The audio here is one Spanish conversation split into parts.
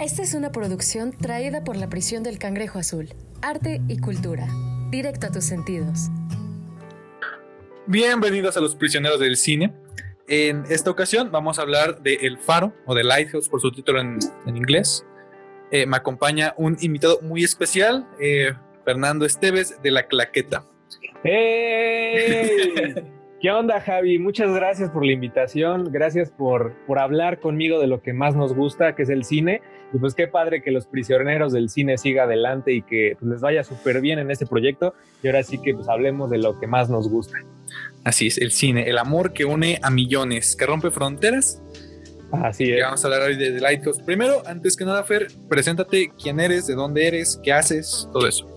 Esta es una producción traída por la prisión del Cangrejo Azul. Arte y cultura. Directo a tus sentidos. Bienvenidos a los prisioneros del cine. En esta ocasión vamos a hablar de El Faro o de Lighthouse por su título en, en inglés. Eh, me acompaña un invitado muy especial, eh, Fernando Esteves de La Claqueta. ¡Hey! ¿Qué onda, Javi? Muchas gracias por la invitación, gracias por, por hablar conmigo de lo que más nos gusta, que es el cine. Y pues qué padre que los prisioneros del cine siga adelante y que pues, les vaya súper bien en este proyecto. Y ahora sí que pues hablemos de lo que más nos gusta. Así es, el cine, el amor que une a millones, que rompe fronteras. Así es. Vamos a hablar hoy de The Lighthouse. Primero, antes que nada, Fer, preséntate quién eres, de dónde eres, qué haces, todo eso.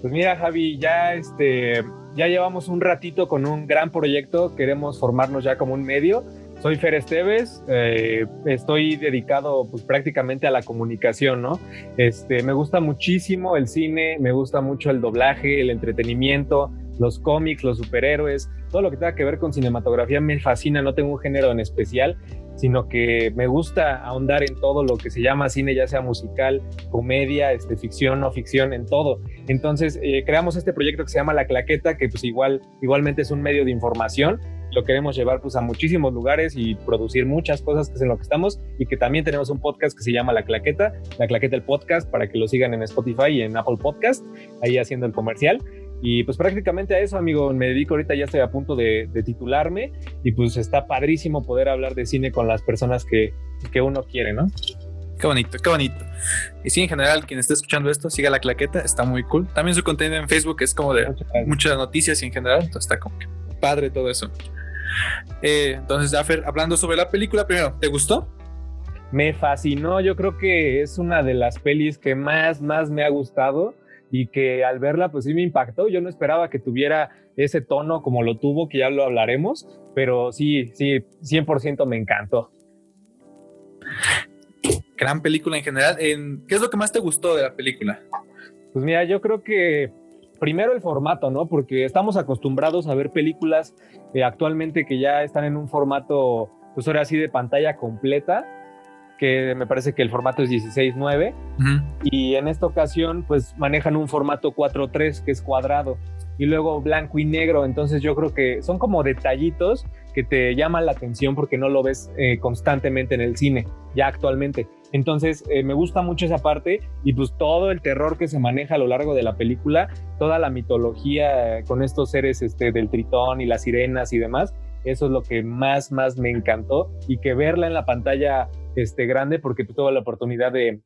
Pues mira, Javi, ya este ya llevamos un ratito con un gran proyecto, queremos formarnos ya como un medio. Soy Fer Esteves, eh, estoy dedicado pues, prácticamente a la comunicación, ¿no? Este, me gusta muchísimo el cine, me gusta mucho el doblaje, el entretenimiento, los cómics, los superhéroes, todo lo que tenga que ver con cinematografía me fascina, no tengo un género en especial, sino que me gusta ahondar en todo lo que se llama cine, ya sea musical, comedia, este, ficción, no ficción, en todo. Entonces, eh, creamos este proyecto que se llama La Claqueta, que pues igual, igualmente es un medio de información, lo queremos llevar pues a muchísimos lugares y producir muchas cosas que en lo que estamos y que también tenemos un podcast que se llama La Claqueta, La Claqueta el podcast para que lo sigan en Spotify y en Apple Podcast, ahí haciendo el comercial. Y pues prácticamente a eso, amigo, me dedico ahorita, ya estoy a punto de, titularme y pues está padrísimo poder hablar de cine con las personas que, que uno quiere, ¿no? Qué bonito, qué bonito. Y sí, en general, quien esté escuchando esto, siga la claqueta, está muy cool. También su contenido en Facebook es como de muchas, noticias y en general, entonces está como que padre todo eso. Eh, entonces, Jaffer, hablando sobre la película, primero, ¿te gustó? Me fascinó, yo creo que es una de las pelis que más, más me ha gustado y que al verla pues sí me impactó. Yo no esperaba que tuviera ese tono como lo tuvo, que ya lo hablaremos, pero sí, sí, 100% me encantó. Gran película en general. ¿Qué es lo que más te gustó de la película? Pues mira, yo creo que primero el formato, ¿no? Porque estamos acostumbrados a ver películas eh, actualmente que ya están en un formato, pues ahora sí, de pantalla completa que me parece que el formato es 16.9 y en esta ocasión pues manejan un formato 4.3 que es cuadrado y luego blanco y negro, entonces yo creo que son como detallitos que te llaman la atención porque no lo ves eh, constantemente en el cine, ya actualmente. Entonces eh, me gusta mucho esa parte y pues todo el terror que se maneja a lo largo de la película, toda la mitología con estos seres este, del tritón y las sirenas y demás, eso es lo que más, más me encantó. Y que verla en la pantalla este, grande, porque tú tuve la oportunidad de,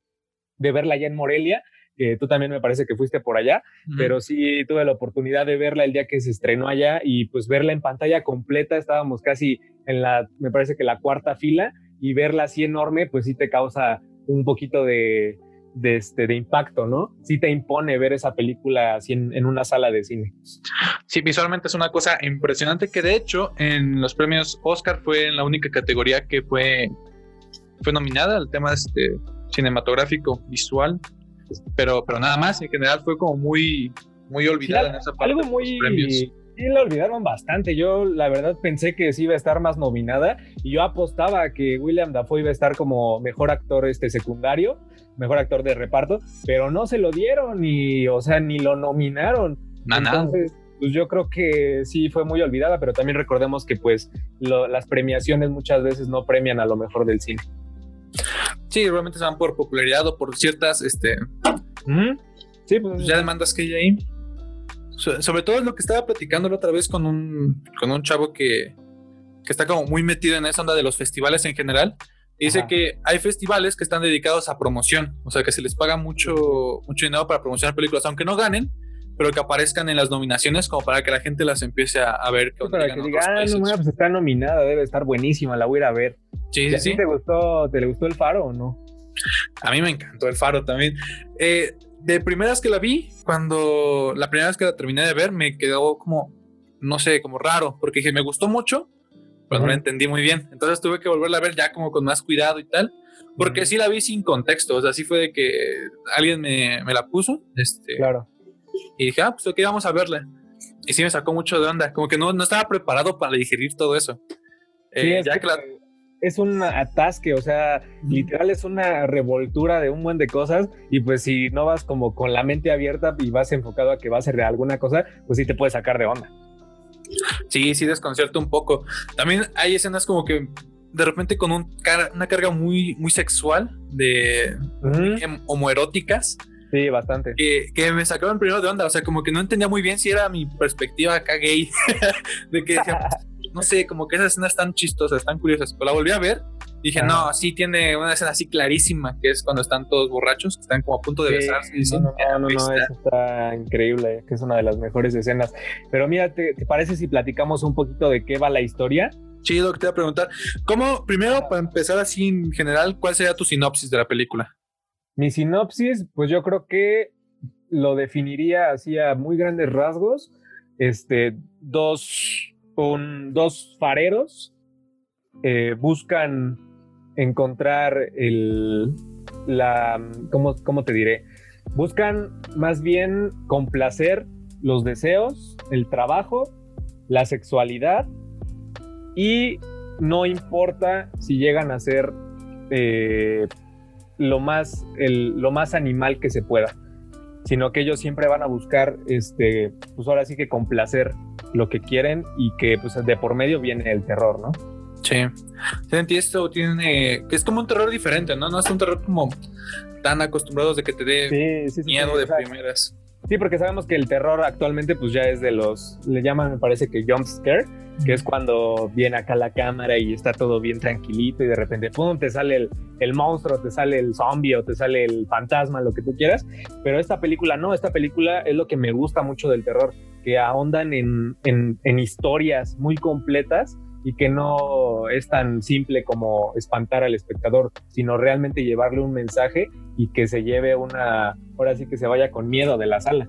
de verla allá en Morelia, que tú también me parece que fuiste por allá, pero sí tuve la oportunidad de verla el día que se estrenó allá y pues verla en pantalla completa, estábamos casi en la, me parece que la cuarta fila y verla así enorme, pues sí te causa un poquito de, de, este, de impacto, ¿no? Sí te impone ver esa película así en, una sala de cine. Sí, visualmente es una cosa impresionante que de hecho en los premios Oscar fue en la única categoría que fue, fue nominada al tema este, cinematográfico visual, pero, pero nada más, en general fue como muy, muy olvidada en esa parte. Algo muy... Sí, la olvidaron bastante. Yo, la verdad, pensé que sí iba a estar más nominada y yo apostaba que William Dafoe iba a estar como mejor actor este secundario mejor actor de reparto, pero no se lo dieron ni, o sea, ni lo nominaron. Entonces, pues yo creo que sí fue muy olvidada, pero también recordemos que pues las premiaciones muchas veces no premian a lo mejor del cine. Sí, realmente se van por popularidad o por ciertas, este... Sí, pues ya demandas que hay ahí. sobre todo es lo que estaba platicando la otra vez con un, con un chavo que, que está como muy metido en esa onda de los festivales en general Dice que hay festivales que están dedicados a promoción, o sea que se les paga mucho, mucho dinero para promocionar películas, aunque no ganen, pero que aparezcan en las nominaciones como para que la gente las empiece a, ver. Que para que digan, ah, no, pues está nominada, debe estar buenísima, la voy a ir a ver. Sí, sí, sí. ¿Te gustó, ¿Te le gustó el faro o no? A mí me encantó el faro también. Eh, de primeras que la vi, cuando la primera vez que la terminé de ver, me quedó como, no sé, como raro, porque dije, me gustó mucho, no la entendí muy bien. Entonces tuve que volverla a ver ya como con más cuidado y tal, porque sí la vi sin contexto, o sea, sí fue de que alguien me, me la puso, este, claro. Y dije, ah, pues ok, vamos a verla. Y sí me sacó mucho de onda, como que no, no estaba preparado para digerir todo eso. Eh, ya que, la... es un atasque, o sea, literal es una revoltura de un buen de cosas y pues si no vas como con la mente abierta y vas enfocado a que va a ser alguna cosa, pues sí te puede sacar de onda. Sí, sí desconcierta un poco. También hay escenas como que de repente con una carga muy, muy sexual de homoeróticas. Sí, bastante. Que, que, me sacaban primero de onda, o sea, como que no entendía muy bien si era mi perspectiva acá gay, de que no sé, como que esas escenas están chistosas, están curiosas. Pero la volví a ver dije, no, sí tiene una escena así clarísima, que es cuando están todos borrachos, que están como a punto de besarse. no, no, no, eso está increíble, que es una de las mejores escenas. Pero mira, ¿te, parece si platicamos un poquito de qué va la historia? Chido, que te voy a preguntar. ¿Cómo, primero, para empezar así en general, cuál sería tu sinopsis de la película? Mi sinopsis, pues yo creo que lo definiría así a muy grandes rasgos. Este, dos, un, dos fareros eh, buscan encontrar el, la, ¿cómo, ¿cómo te diré? Buscan más bien complacer los deseos, el trabajo, la sexualidad y no importa si llegan a ser eh, lo, más, el, lo más animal que se pueda, sino que ellos siempre van a buscar, este, pues ahora sí que complacer lo que quieren y que pues de por medio viene el terror, ¿no? Sí. Sentí esto tiene. que es como un terror diferente, ¿no? No es un terror como tan acostumbrados de que te dé miedo de primeras. Sí, porque sabemos que el terror actualmente, pues ya es de los. Le llaman, me parece que jump scare, que es cuando viene acá la cámara y está todo bien tranquilito y de repente, pum, te sale el, el monstruo, te sale el zombie o te sale el fantasma, lo que tú quieras. Pero esta película no, esta película es lo que me gusta mucho del terror, que ahondan en, en, en historias muy completas y que no es tan simple como espantar al espectador, sino realmente llevarle un mensaje y que se lleve una, ahora sí que se vaya con miedo de la sala.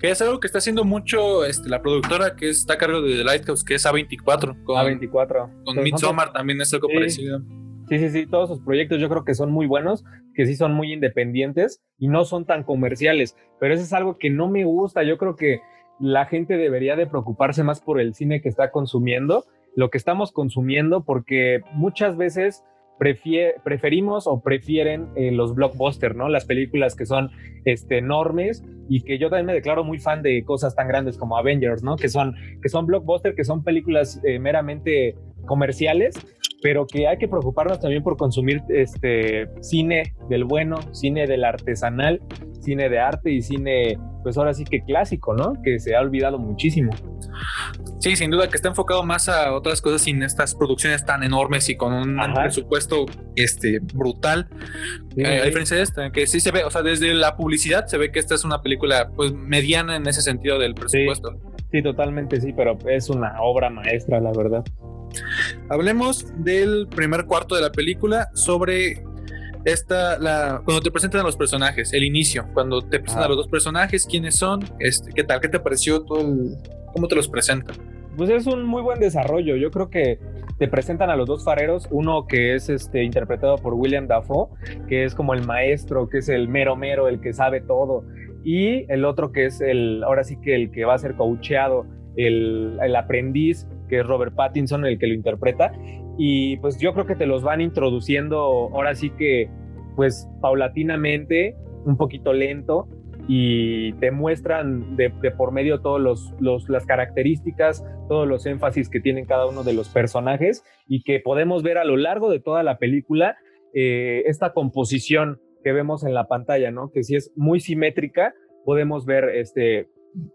Que es algo que está haciendo mucho este, la productora que está a cargo de The Lighthouse, que es A24. Con, A24. Con Midsommar también es algo parecido. Sí, sí, sí, todos sus proyectos yo creo que son muy buenos, que sí son muy independientes y no son tan comerciales, pero eso es algo que no me gusta, yo creo que la gente debería de preocuparse más por el cine que está consumiendo lo que estamos consumiendo porque muchas veces preferimos o prefieren eh, los blockbusters, ¿no? Las películas que son este, enormes y que yo también me declaro muy fan de cosas tan grandes como Avengers, ¿no? Que son, que son blockbusters, que son películas eh, meramente comerciales, pero que hay que preocuparnos también por consumir este, cine del bueno, cine del artesanal, cine de arte y cine, pues ahora sí que clásico, ¿no? Que se ha olvidado muchísimo. Sí, sin duda que está enfocado más a otras cosas sin estas producciones tan enormes y con un presupuesto este, brutal. Eh, a diferencia de esta, que sí se ve, o sea, desde la publicidad se ve que esta es una película pues mediana en ese sentido del presupuesto. Sí, totalmente sí, pero es una obra maestra, la verdad. Hablemos del primer cuarto de la película sobre esta, la, cuando te presentan a los personajes, el inicio, cuando te presentan a los dos personajes, quiénes son, este, qué tal, qué te pareció todo el, cómo te los presentan. Pues es un muy buen desarrollo. Yo creo que te presentan a los dos fareros, uno que es este, interpretado por William Dafoe, que es como el maestro, que es el mero mero, el que sabe todo, y el otro que es el, ahora sí que el que va a ser coacheado, el, el aprendiz, que es Robert Pattinson, el que lo interpreta. Y pues yo creo que te los van introduciendo ahora sí que pues paulatinamente, un poquito lento, y te muestran de, por medio todas los, las características, todos los énfasis que tienen cada uno de los personajes y que podemos ver a lo largo de toda la película eh, esta composición que vemos en la pantalla, ¿no? Que si es muy simétrica, podemos ver este,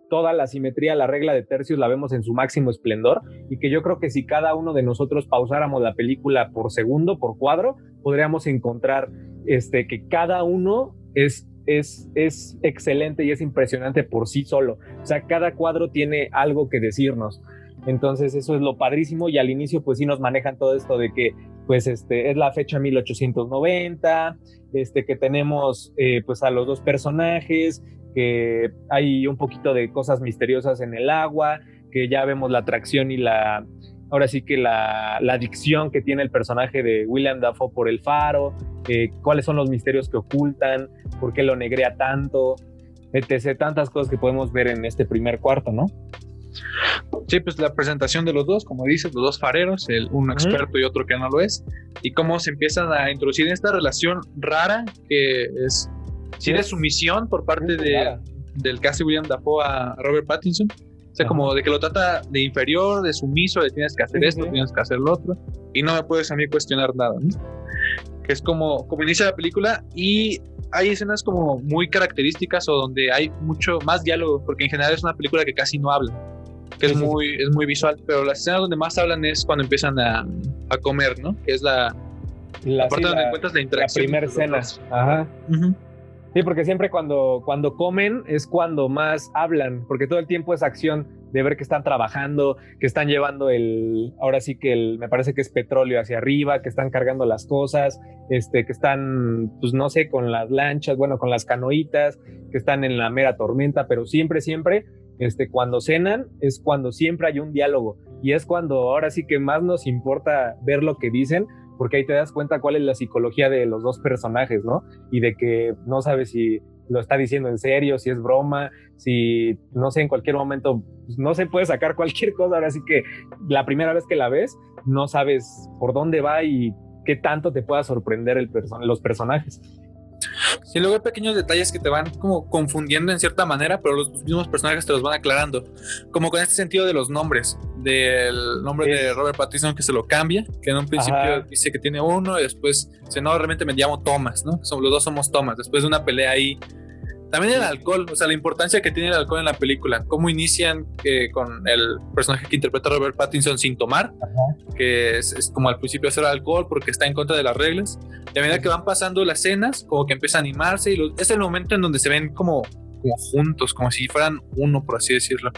toda la simetría, la regla de tercios la vemos en su máximo esplendor y que yo creo que si cada uno de nosotros pausáramos la película por segundo, por cuadro, podríamos encontrar este, que cada uno es es, es excelente y es impresionante por sí solo. O sea, cada cuadro tiene algo que decirnos. Entonces eso es lo padrísimo y al inicio pues sí nos manejan todo esto de que pues este es la fecha 1890, este que tenemos eh, pues a los dos personajes, que hay un poquito de cosas misteriosas en el agua, que ya vemos la atracción y la ahora sí que la, la adicción que tiene el personaje de William Dafoe por el faro, eh, cuáles son los misterios que ocultan, por qué lo negrea tanto, etc. Tantas cosas que podemos ver en este primer cuarto, ¿no? Sí, pues la presentación de los dos, como dices, los dos fareros, el, uno experto y otro que no lo es, y cómo se empiezan a introducir en esta relación rara que es, tiene sumisión por parte de, del casi William Dafoe a Robert Pattinson. O sea, como de que lo trata de inferior, de sumiso, de tienes que hacer esto, tienes que hacer lo otro, y no me puedes a mí cuestionar nada, Que es como, como inicia la película y hay escenas como muy características o donde hay mucho más diálogo, porque en general es una película que casi no habla que es, muy, es muy visual, pero las escenas donde más hablan es cuando empiezan a, a comer, ¿no? Que es la, la parte donde encuentras la interacción. La primera escena. Ajá. Sí, porque siempre cuando, cuando comen es cuando más hablan, porque todo el tiempo es acción de ver que están trabajando, que están llevando el, ahora sí que el, me parece que es petróleo hacia arriba, que están cargando las cosas, este, que están, pues no sé, con las lanchas, bueno, con las canoitas, que están en la mera tormenta, pero siempre, siempre este, cuando cenan es cuando siempre hay un diálogo. Y es cuando ahora sí que más nos importa ver lo que dicen porque ahí te das cuenta cuál es la psicología de los dos personajes, ¿no? Y de que no sabes si lo está diciendo en serio, si es broma, si, no sé, en cualquier momento, pues, no se puede sacar cualquier cosa, ahora sí que la primera vez que la ves, no sabes por dónde va y qué tanto te pueda sorprender el los personajes. Sí, luego hay pequeños detalles que te van como confundiendo en cierta manera, pero los mismos personajes te los van aclarando. Como con este sentido de los nombres, del nombre de Robert Pattinson que se lo cambia, que en un principio dice que tiene uno y después dice, no, realmente me llamo Thomas, ¿no? los dos somos Thomas. Después de una pelea ahí también el alcohol, o sea, la importancia que tiene el alcohol en la película. Cómo inician eh, con el personaje que interpreta Robert Pattinson sin tomar, que es, como al principio hacer alcohol porque está en contra de las reglas. Y a medida que van pasando las escenas, como que empieza a animarse y es el momento en donde se ven como, como juntos, como si fueran uno, por así decirlo.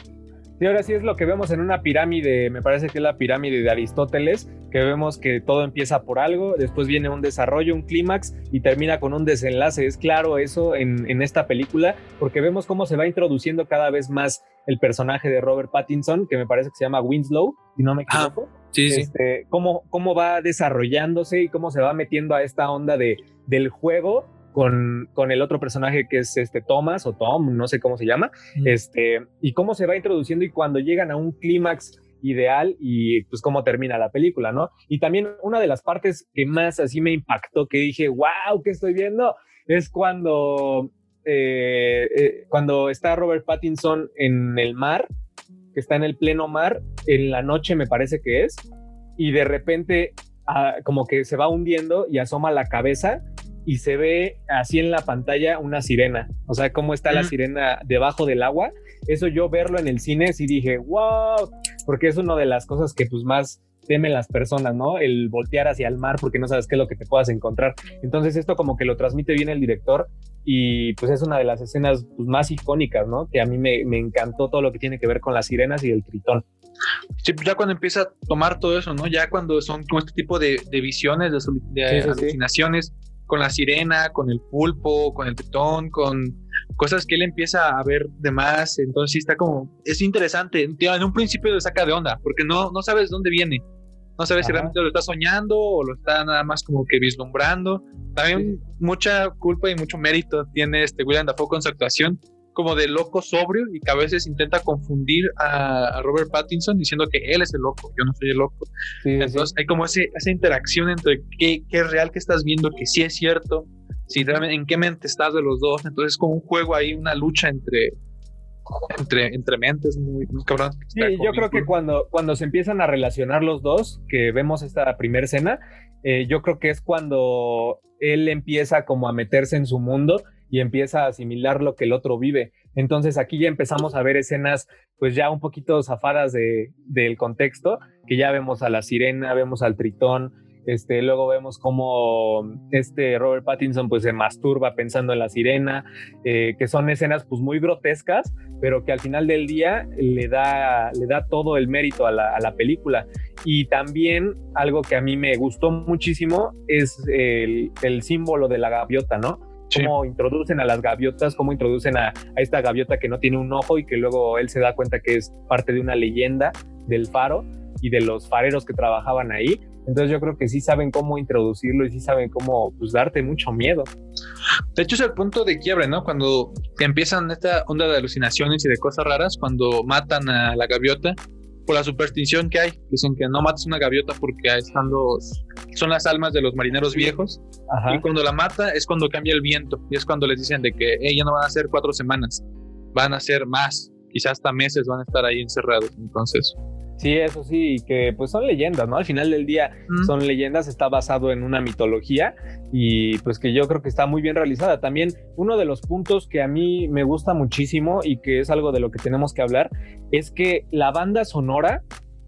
Y ahora sí es lo que vemos en una pirámide, me parece que es la pirámide de Aristóteles, que vemos que todo empieza por algo, después viene un desarrollo, un clímax y termina con un desenlace. Es claro eso en, esta película, porque vemos cómo se va introduciendo cada vez más el personaje de Robert Pattinson, que me parece que se llama Winslow, si no me equivoco. sí, sí. Este, cómo, cómo va desarrollándose y cómo se va metiendo a esta onda de, del juego con, con, el otro personaje que es este Thomas o Tom, no sé cómo se llama, este, y cómo se va introduciendo y cuando llegan a un clímax ideal y pues cómo termina la película, ¿no? Y también una de las partes que más así me impactó, que dije, wow, ¿qué estoy viendo? Es cuando, eh, eh, cuando está Robert Pattinson en el mar, que está en el pleno mar, en la noche me parece que es, y de repente ah, como que se va hundiendo y asoma la cabeza y se ve así en la pantalla una sirena, o sea, cómo está la sirena debajo del agua. Eso yo verlo en el cine sí dije, wow, porque es una de las cosas que pues más temen las personas, ¿no? El voltear hacia el mar porque no sabes qué es lo que te puedas encontrar. Entonces esto como que lo transmite bien el director y pues es una de las escenas pues, más icónicas, ¿no? Que a mí me, encantó todo lo que tiene que ver con las sirenas y el tritón. Sí, pues ya cuando empieza a tomar todo eso, ¿no? Ya cuando son como este tipo de, visiones, de, alucinaciones, con la sirena, con el pulpo, con el tetón, con cosas que él empieza a ver de más. Entonces está como, es interesante. En un principio le saca de onda, porque no, no sabes dónde viene. No sabes si realmente lo está soñando o lo está nada más como que vislumbrando. También mucha culpa y mucho mérito tiene este William Dafoe con su actuación, como de loco sobrio y que a veces intenta confundir a, Robert Pattinson diciendo que él es el loco, yo no soy el loco. Entonces hay como ese, esa interacción entre qué, qué, es real que estás viendo, que sí es cierto, si realmente, en qué mente estás de los dos. Entonces es como un juego ahí, una lucha entre, entre, entre mentes muy, cabrón. Sí, yo creo que cuando, cuando se empiezan a relacionar los dos, que vemos esta primera escena, eh, yo creo que es cuando él empieza como a meterse en su mundo y empieza a asimilar lo que el otro vive. Entonces aquí ya empezamos a ver escenas pues ya un poquito zafadas de, del contexto, que ya vemos a la sirena, vemos al tritón, este, luego vemos cómo este Robert Pattinson pues se masturba pensando en la sirena, eh, que son escenas pues muy grotescas, pero que al final del día le da, le da todo el mérito a la, a la película. Y también algo que a mí me gustó muchísimo es el, el símbolo de la gaviota, ¿no? cómo introducen a las gaviotas, cómo introducen a, esta gaviota que no tiene un ojo y que luego él se da cuenta que es parte de una leyenda del faro y de los fareros que trabajaban ahí. Entonces yo creo que sí saben cómo introducirlo y sí saben cómo pues, darte mucho miedo. De hecho, es el punto de quiebre, ¿no? Cuando empiezan esta onda de alucinaciones y de cosas raras, cuando matan a la gaviota, por la superstición que hay. Dicen que no mates una gaviota porque están los, son las almas de los marineros viejos. Y cuando la mata es cuando cambia el viento. Y es cuando les dicen de que ella no van a ser cuatro semanas, van a ser más, quizás hasta meses van a estar ahí encerrados. Entonces, Sí, eso sí, que pues son leyendas, ¿no? Al final del día son leyendas, está basado en una mitología y pues que yo creo que está muy bien realizada. También uno de los puntos que a mí me gusta muchísimo y que es algo de lo que tenemos que hablar es que la banda sonora,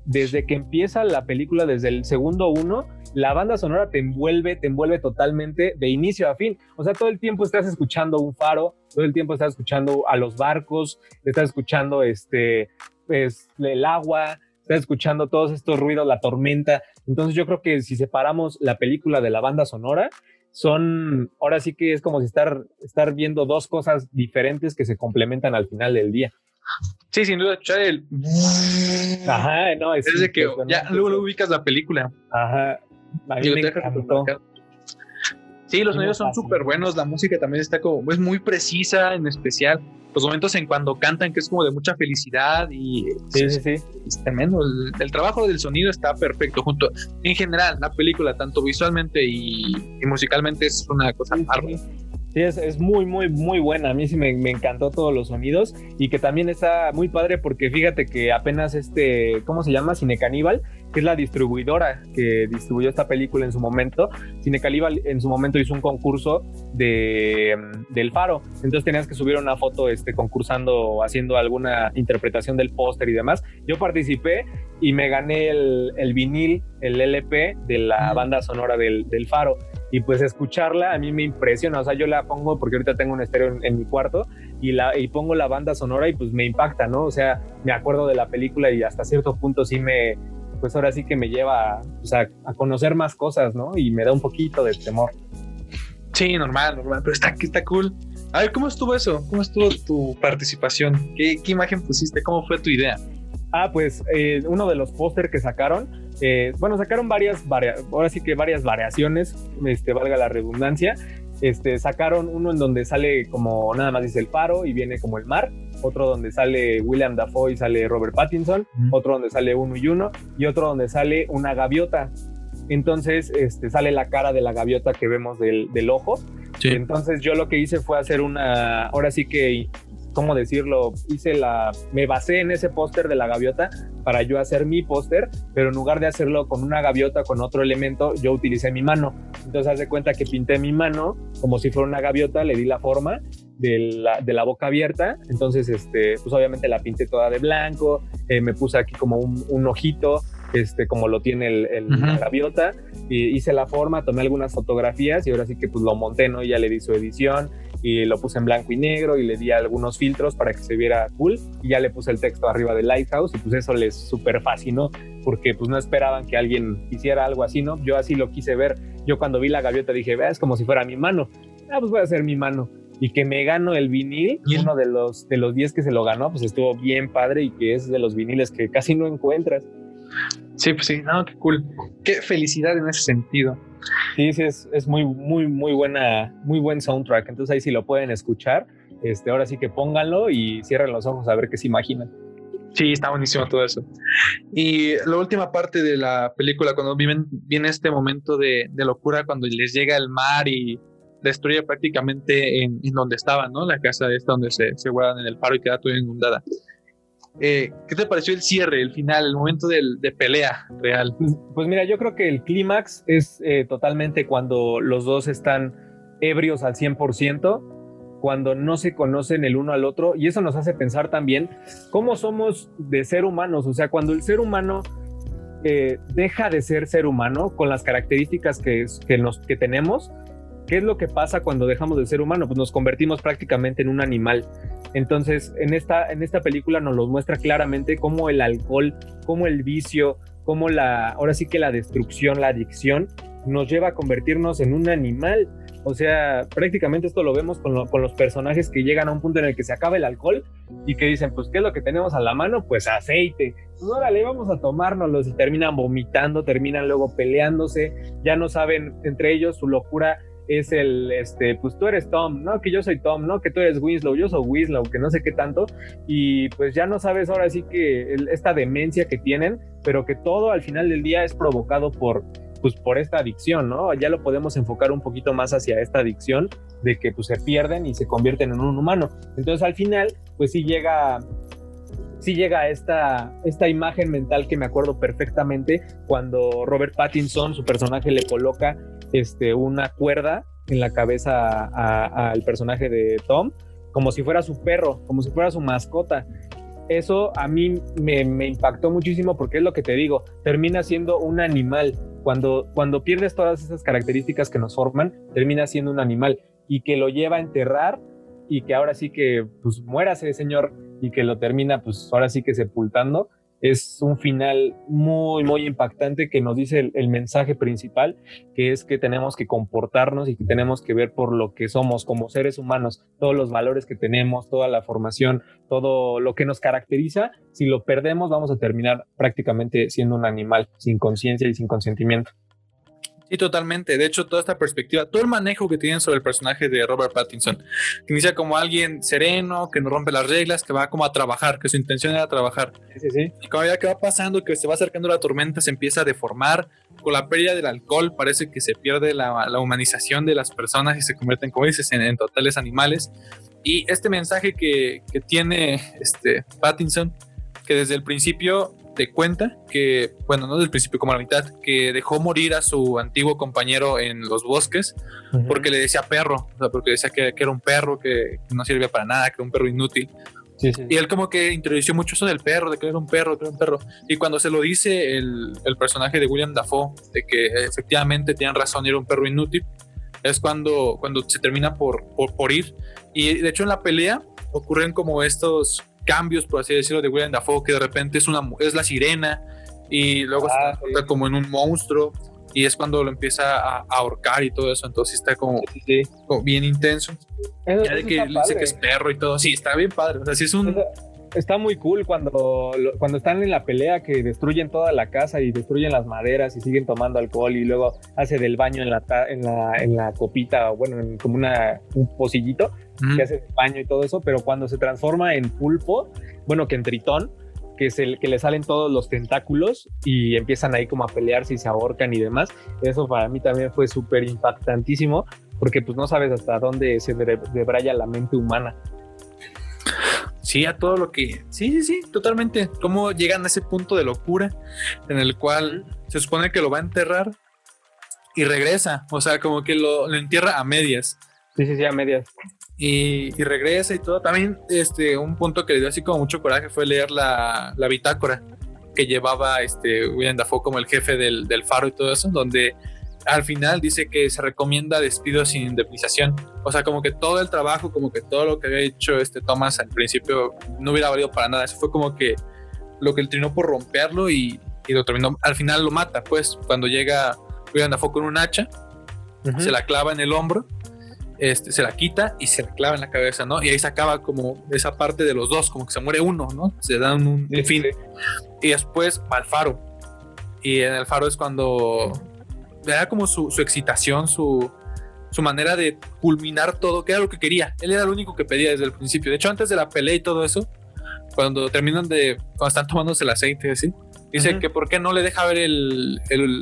desde que empieza la película, desde el segundo uno, la banda sonora te envuelve, te envuelve totalmente de inicio a fin. O sea, todo el tiempo estás escuchando un faro, todo el tiempo estás escuchando a los barcos, estás escuchando este, pues, el agua, estás escuchando todos estos ruidos, la tormenta. Entonces yo creo que si separamos la película de la banda sonora, son, ahora sí que es como si estar, estar viendo dos cosas diferentes que se complementan al final del día. Sí, sin duda, escuchar el... Ajá, no, es, de que ya luego, ubicas la película. Ajá. A mí me encantó. Sí, los sonidos son súper buenos, la música también está como, es muy precisa en especial los momentos en cuando cantan, que es como de mucha felicidad y sí, sí, sí. es tremendo. El, trabajo del sonido está perfecto junto. En general, la película, tanto visualmente y, musicalmente, es una cosa bárbara. Sí, es, muy, muy, muy buena. A mí sí me, encantó todos los sonidos y que también está muy padre porque fíjate que apenas este, ¿cómo se llama? Cine Caníbal, que es la distribuidora que distribuyó esta película en su momento. Cine Caníbal en su momento hizo un concurso de, del faro. Entonces tenías que subir una foto este, concursando, haciendo alguna interpretación del póster y demás. Yo participé y me gané el, el vinil, el LP de la banda sonora del, del faro y pues escucharla a mí me impresiona, o sea, yo la pongo porque ahorita tengo un estéreo en, mi cuarto y, la, y pongo la banda sonora y pues me impacta, ¿no? O sea, me acuerdo de la película y hasta cierto punto sí me, pues ahora sí que me lleva o sea, a conocer más cosas, ¿no? Y me da un poquito de temor. Sí, normal, normal, pero está, está cool. A ver, ¿cómo estuvo eso? ¿Cómo estuvo tu participación? ¿Qué, qué imagen pusiste? ¿Cómo fue tu idea? Ah, pues eh, uno de los póster que sacaron, eh, bueno, sacaron varias, ahora sí que varias variaciones, este, valga la redundancia. Este, sacaron uno en donde sale como nada más dice el faro y viene como el mar, otro donde sale William Dafoe y sale Robert Pattinson, otro donde sale uno y uno, y otro donde sale una gaviota. Entonces este, sale la cara de la gaviota que vemos del, del ojo. Entonces yo lo que hice fue hacer una, ahora sí que ¿cómo decirlo? Hice la, me basé en ese póster de la gaviota para yo hacer mi póster, pero en lugar de hacerlo con una gaviota, con otro elemento, yo utilicé mi mano. Entonces, haz de cuenta que pinté mi mano como si fuera una gaviota, le di la forma de la, de la boca abierta. Entonces, este, pues obviamente la pinté toda de blanco, eh, me puse aquí como un, un ojito, este, como lo tiene el, la gaviota, y hice la forma, tomé algunas fotografías y ahora sí que pues lo monté, ¿no? Ya le di su edición, y lo puse en blanco y negro y le di algunos filtros para que se viera cool y ya le puse el texto arriba del Lighthouse y pues eso les súper fascinó porque pues no esperaban que alguien hiciera algo así, ¿no? Yo así lo quise ver. Yo cuando vi la gaviota dije, es como si fuera mi mano. Ah, pues voy a hacer mi mano. Y que me gano el vinil, uno de los de los 10 que se lo ganó, pues estuvo bien padre y que es de los viniles que casi no encuentras. Sí, pues sí, no, qué cool. Qué felicidad en ese sentido. Sí, sí, es, es, muy, muy, muy buena, muy buen soundtrack. Entonces ahí sí lo pueden escuchar. Este, ahora sí que pónganlo y cierren los ojos a ver qué se imaginan. Sí, está buenísimo todo eso. Y la última parte de la película, cuando viven, viene este momento de, de locura, cuando les llega el mar y destruye prácticamente en, en, donde estaban, ¿no? La casa esta donde se, se guardan en el paro y queda toda inundada. Eh, ¿Qué te pareció el cierre, el final, el momento de pelea real? Pues, pues, mira, yo creo que el clímax es eh, totalmente cuando los dos están ebrios al 100%, cuando no se conocen el uno al otro, y eso nos hace pensar también cómo somos de ser humanos, o sea, cuando el ser humano eh, deja de ser ser humano con las características que, que, nos, que tenemos, ¿qué es lo que pasa cuando dejamos de ser humano? Pues nos convertimos prácticamente en un animal. Entonces, en esta, en esta película nos lo muestra claramente cómo el alcohol, cómo el vicio, cómo la, ahora sí que la destrucción, la adicción, nos lleva a convertirnos en un animal. O sea, prácticamente esto lo vemos con, los personajes que llegan a un punto en el que se acaba el alcohol y que dicen, pues, ¿qué es lo que tenemos a la mano? Pues aceite. Pues órale, vamos a tomárnoslos y terminan vomitando, terminan luego peleándose, ya no saben entre ellos, su locura es el, este, pues tú eres Tom, ¿no? Que yo soy Tom, ¿no? Que tú eres Winslow, yo soy Winslow, que no sé qué tanto. Y pues ya no sabes ahora sí que esta demencia que tienen, pero que todo al final del día es provocado por, pues por esta adicción, ¿no? Ya lo podemos enfocar un poquito más hacia esta adicción de que pues se pierden y se convierten en un humano. Entonces al final, pues sí llega sí llega esta, esta imagen mental que me acuerdo perfectamente cuando Robert Pattinson, su personaje, le coloca este, una cuerda en la cabeza al personaje de Tom, como si fuera su perro, como si fuera su mascota. Eso a mí me, impactó muchísimo porque es lo que te digo, termina siendo un animal. Cuando, cuando pierdes todas esas características que nos forman, termina siendo un animal y que lo lleva a enterrar y que ahora sí que pues muera ese señor y que lo termina pues ahora sí que sepultando, es un final muy, muy impactante que nos dice el, mensaje principal, que es que tenemos que comportarnos y que tenemos que ver por lo que somos como seres humanos, todos los valores que tenemos, toda la formación, todo lo que nos caracteriza. Si lo perdemos, vamos a terminar prácticamente siendo un animal sin conciencia y sin consentimiento. Sí, totalmente. De hecho, toda esta perspectiva, todo el manejo que tienen sobre el personaje de Robert Pattinson, que inicia como alguien sereno, que no rompe las reglas, que va como a trabajar, que su intención era trabajar. Sí, sí, Y como ya que va pasando, que se va acercando la tormenta, se empieza a deformar. Con la pérdida del alcohol, parece que se pierde la, humanización de las personas y se convierten, como dices, en, totales animales. Y este mensaje que, que tiene este Pattinson, que desde el principio te cuenta que, bueno, no desde el principio, como a la mitad, que dejó morir a su antiguo compañero en los bosques porque le decía perro, o sea, porque decía que, era un perro que, no servía para nada, que era un perro inútil. Y él como que introdució mucho eso del perro, de que era un perro, que era un perro. Y cuando se lo dice el, el personaje de William Dafoe, de que efectivamente tienen razón, era un perro inútil, es cuando, cuando se termina por, por, por ir. Y de hecho en la pelea ocurren como estos cambios, por así decirlo, de William Dafoe, que de repente es, una, es la sirena y luego se ah, transforma como en un monstruo y es cuando lo empieza a, ahorcar y todo eso, entonces está como, bien intenso. ya de que dice que es perro y todo, sí, está bien padre, o sea, sí es un... Está muy cool cuando, cuando están en la pelea que destruyen toda la casa y destruyen las maderas y siguen tomando alcohol y luego hace del baño en la, en la, en la copita, bueno, como una, un pocillito que hace el baño y todo eso, pero cuando se transforma en pulpo, bueno, que en tritón, que es el que le salen todos los tentáculos y empiezan ahí como a pelearse y se ahorcan y demás. Eso para mí también fue súper impactantísimo porque pues no sabes hasta dónde se debraya la mente humana. Sí, a todo lo que... Sí, sí, sí, totalmente. Cómo llegan a ese punto de locura en el cual se supone que lo va a enterrar y regresa. O sea, como que lo, lo entierra a medias. Sí, sí, sí, a medias y, regresa y todo. También este, un punto que le dio así como mucho coraje fue leer la, la bitácora que llevaba este William Dafoe como el jefe del, del, faro y todo eso, donde al final dice que se recomienda despido sin indemnización. O sea, como que todo el trabajo, como que todo lo que había hecho este Thomas al principio no hubiera valido para nada. Eso fue como que lo que él trinó por romperlo y, y lo terminó. Al final lo mata, pues, cuando llega William Dafoe con un hacha, se la clava en el hombro este, se la quita y se la clava en la cabeza, ¿no? Y ahí se acaba como esa parte de los dos, como que se muere uno, ¿no? Se dan un, fin. Y después va al faro. Y en el faro es cuando le da como su, excitación, su, su manera de culminar todo, que era lo que quería. Él era lo único que pedía desde el principio. De hecho, antes de la pelea y todo eso, cuando terminan de, cuando están tomándose el aceite, así, dice que por qué no le deja ver el,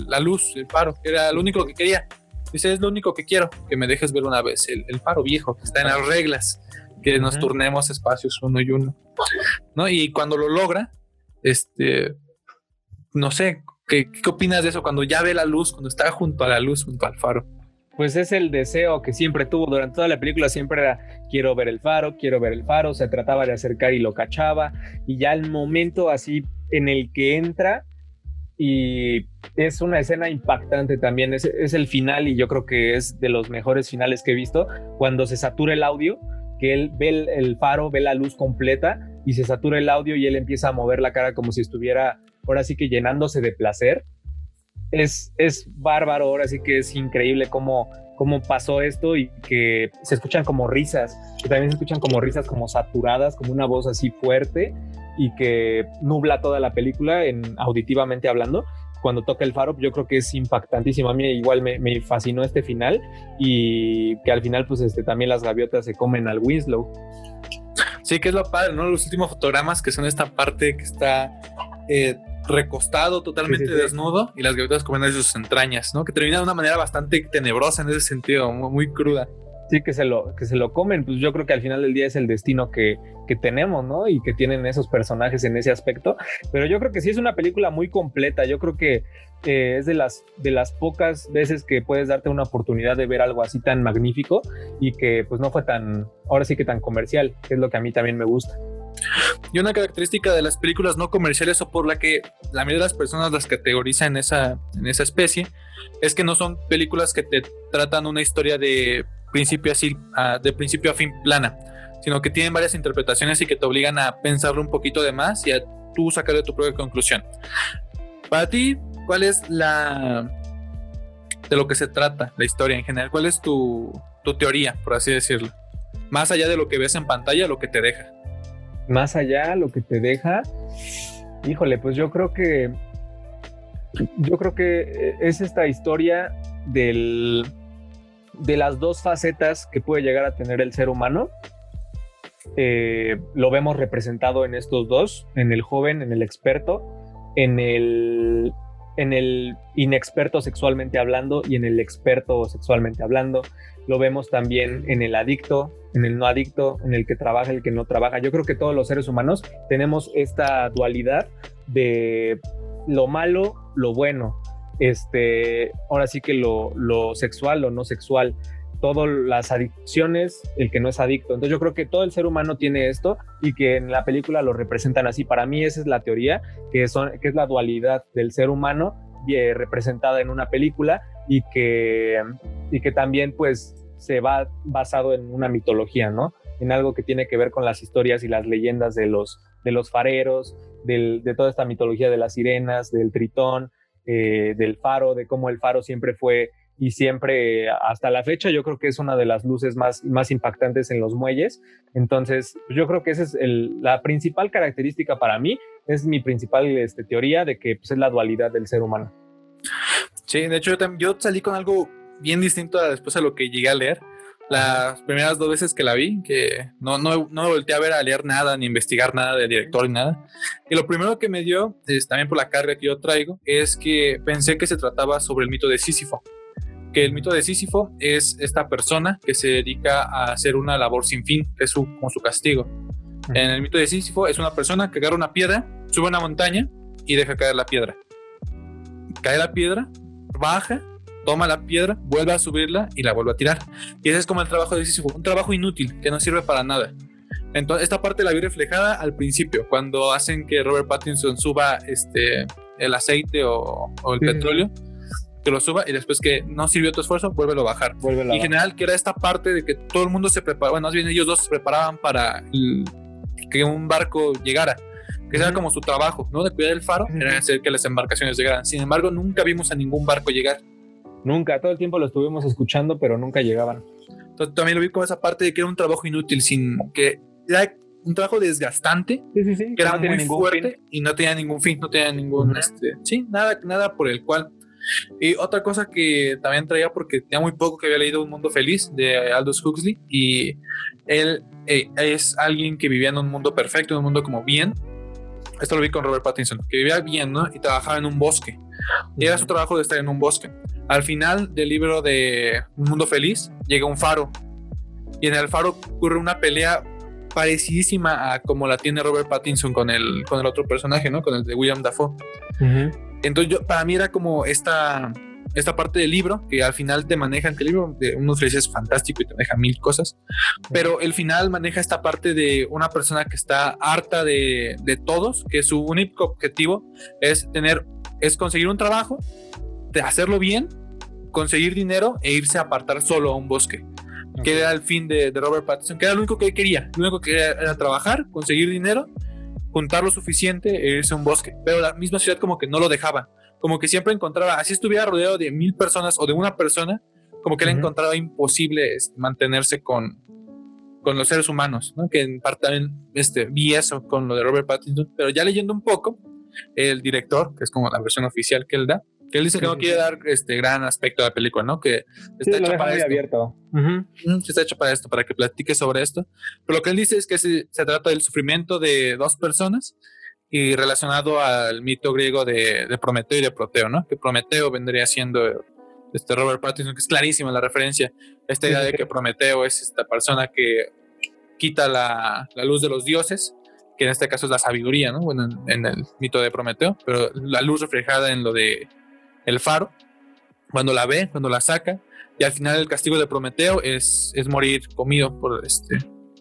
la luz, el faro, era lo único que quería. Dice, es lo único que quiero, que me dejes ver una vez el, el faro viejo, que está en las reglas, que nos turnemos espacios uno y uno. ¿No? Y cuando lo logra, este, no sé, ¿qué, ¿qué opinas de eso? Cuando ya ve la luz, cuando está junto a la luz, junto al faro pues es el deseo que siempre tuvo durante toda la película, siempre era quiero ver el faro, quiero ver el faro, se trataba de acercar y lo cachaba, y ya el momento así en el que entra, y es una escena impactante también, es, el final y yo creo que es de los mejores finales que he visto, cuando se satura el audio, que él ve el, faro, ve la luz completa y se satura el audio y él empieza a mover la cara como si estuviera ahora sí que llenándose de placer. Es, es bárbaro, ahora sí que es increíble cómo, cómo pasó esto y que se escuchan como risas, que también se escuchan como risas como saturadas, como una voz así fuerte y que nubla toda la película en auditivamente hablando cuando toca el faro, yo creo que es impactantísimo. A mí igual me, me, fascinó este final y que al final, pues este, también las gaviotas se comen al Winslow. Sí, que es lo padre, ¿no? Los últimos fotogramas que son esta parte que está eh, recostado, totalmente desnudo, y las gaviotas comiendo sus entrañas, ¿no? Que termina de una manera bastante tenebrosa en ese sentido, muy, cruda. Sí, que se, lo, que se lo comen, pues yo creo que al final del día es el destino que, que tenemos, ¿no? Y que tienen esos personajes en ese aspecto. Pero yo creo que sí es una película muy completa. Yo creo que eh, es de las, de las pocas veces que puedes darte una oportunidad de ver algo así tan magnífico y que pues no fue tan, ahora sí que tan comercial, que es lo que a mí también me gusta. Y una característica de las películas no comerciales o por la que la mayoría de las personas las categoriza en esa, en esa especie es que no son películas que te tratan una historia de principio, así, de principio a fin plana, sino que tienen varias interpretaciones y que te obligan a pensarlo un poquito de más y a tú sacar de tu propia conclusión. Para ti, ¿cuál es la de lo que se trata la historia en general? ¿Cuál es tu, tu teoría, por así decirlo? Más allá de lo que ves en pantalla, lo que te deja más allá, lo que te deja, híjole, pues yo creo que yo creo que es esta historia del, de las dos facetas que puede llegar a tener el ser humano. Eh, lo vemos representado en estos dos, en el joven, en el experto, en el, en el inexperto sexualmente hablando y en el experto sexualmente hablando. Lo vemos también en el adicto, en el no adicto, en el que trabaja, el que no trabaja. Yo creo que todos los seres humanos tenemos esta dualidad de lo malo, lo bueno. Este, ahora sí que lo, lo sexual, lo no sexual, todas las adicciones, el que no es adicto. Entonces yo creo que todo el ser humano tiene esto y que en la película lo representan así. Para mí esa es la teoría, que, son, que es la dualidad del ser humano eh, representada en una película y que, y que también pues se va basado en una mitología, ¿no? En algo que tiene que ver con las historias y las leyendas de los, de los fareros, de toda esta mitología de las sirenas, del tritón, eh, del faro, de cómo el faro siempre fue y siempre hasta la fecha yo creo que es una de las luces más, más impactantes en los muelles. Entonces yo creo que esa es la principal característica para mí, es mi principal este, teoría de que pues, es la dualidad del ser humano. Sí, de hecho yo, yo salí con algo bien distinto a después a lo que llegué a leer. Las primeras dos veces que la vi, que no, no, no volteé a ver a leer nada, ni investigar nada del director, ni nada. Y lo primero que me dio, es, también por la carga que yo traigo, es que pensé que se trataba sobre el mito de Sísifo. Que el mito de Sísifo es esta persona que se dedica a hacer una labor sin fin, que es su, como su castigo. En el mito de Sísifo es una persona que agarra una piedra, sube una montaña y deja caer la piedra. Cae la piedra, baja toma la piedra, vuelve a subirla y la vuelve a tirar. Y ese es como el trabajo de Sísifo, un trabajo inútil que no sirve para nada. Entonces, esta parte la vi reflejada al principio, cuando hacen que Robert Pattinson suba este, el aceite o, el petróleo, que lo suba y después que no sirvió tu esfuerzo, vuélvelo a bajar. y en general, que era esta parte de que todo el mundo se preparaba, bueno, más bien ellos dos se preparaban para que un barco llegara que era como su trabajo, ¿no? De cuidar el faro, era hacer que las embarcaciones llegaran. Sin embargo, nunca vimos a ningún barco llegar. Nunca, todo el tiempo lo estuvimos escuchando, pero nunca llegaban. Entonces, también lo vi como esa parte de que era un trabajo inútil, sin que era un trabajo desgastante, que era muy fuerte y no tenía ningún fin, no tenía ningún, este, sí, nada, nada por el cual. Y otra cosa que también traía, porque tenía muy poco que había leído Un Mundo Feliz de Aldous Huxley, y él eh, es alguien que vivía en un mundo perfecto, en un mundo como bien. Esto lo vi con Robert Pattinson, que vivía bien, ¿no? Y trabajaba en un bosque. Y era su trabajo de estar en un bosque. Al final del libro de Un Mundo Feliz llega un faro y en el faro ocurre una pelea parecidísima a como la tiene Robert Pattinson con el, con el otro personaje, ¿no? Con el de William Dafoe. Entonces yo, para mí era como esta, esta parte del libro que al final te manejan, que el libro de Mundo Feliz es fantástico y te maneja mil cosas, pero el final maneja esta parte de una persona que está harta de, de todos, que su único objetivo es tener, es conseguir un trabajo, de hacerlo bien conseguir dinero e irse a apartar solo a un bosque. Que era el fin de, Robert Pattinson, que era lo único que quería. Lo único que quería era trabajar, conseguir dinero, juntar lo suficiente e irse a un bosque. Pero la misma ciudad como que no lo dejaba. Como que siempre encontraba, así estuviera rodeado de mil personas o de una persona, como que le encontraba imposible este, mantenerse con, con los seres humanos, ¿no? Que en parte también este, vi eso con lo de Robert Pattinson, pero ya leyendo un poco, el director, que es como la versión oficial que él da, que él dice que no quiere dar este gran aspecto a la película, ¿no? Que está hecho para esto. abierto. Está hecho para esto, para que platique sobre esto. Pero lo que él dice es que se, trata del sufrimiento de dos personas y relacionado al mito griego de, Prometeo y de Proteo, ¿no? Que Prometeo vendría siendo este Robert Pattinson, que es clarísima la referencia, esta idea de que Prometeo es esta persona que quita la, la luz de los dioses que en este caso es la sabiduría, ¿no? Bueno, en, el mito de Prometeo, pero la luz reflejada en lo de el faro, cuando la ve, cuando la saca, y al final el castigo de Prometeo es, es morir comido por este,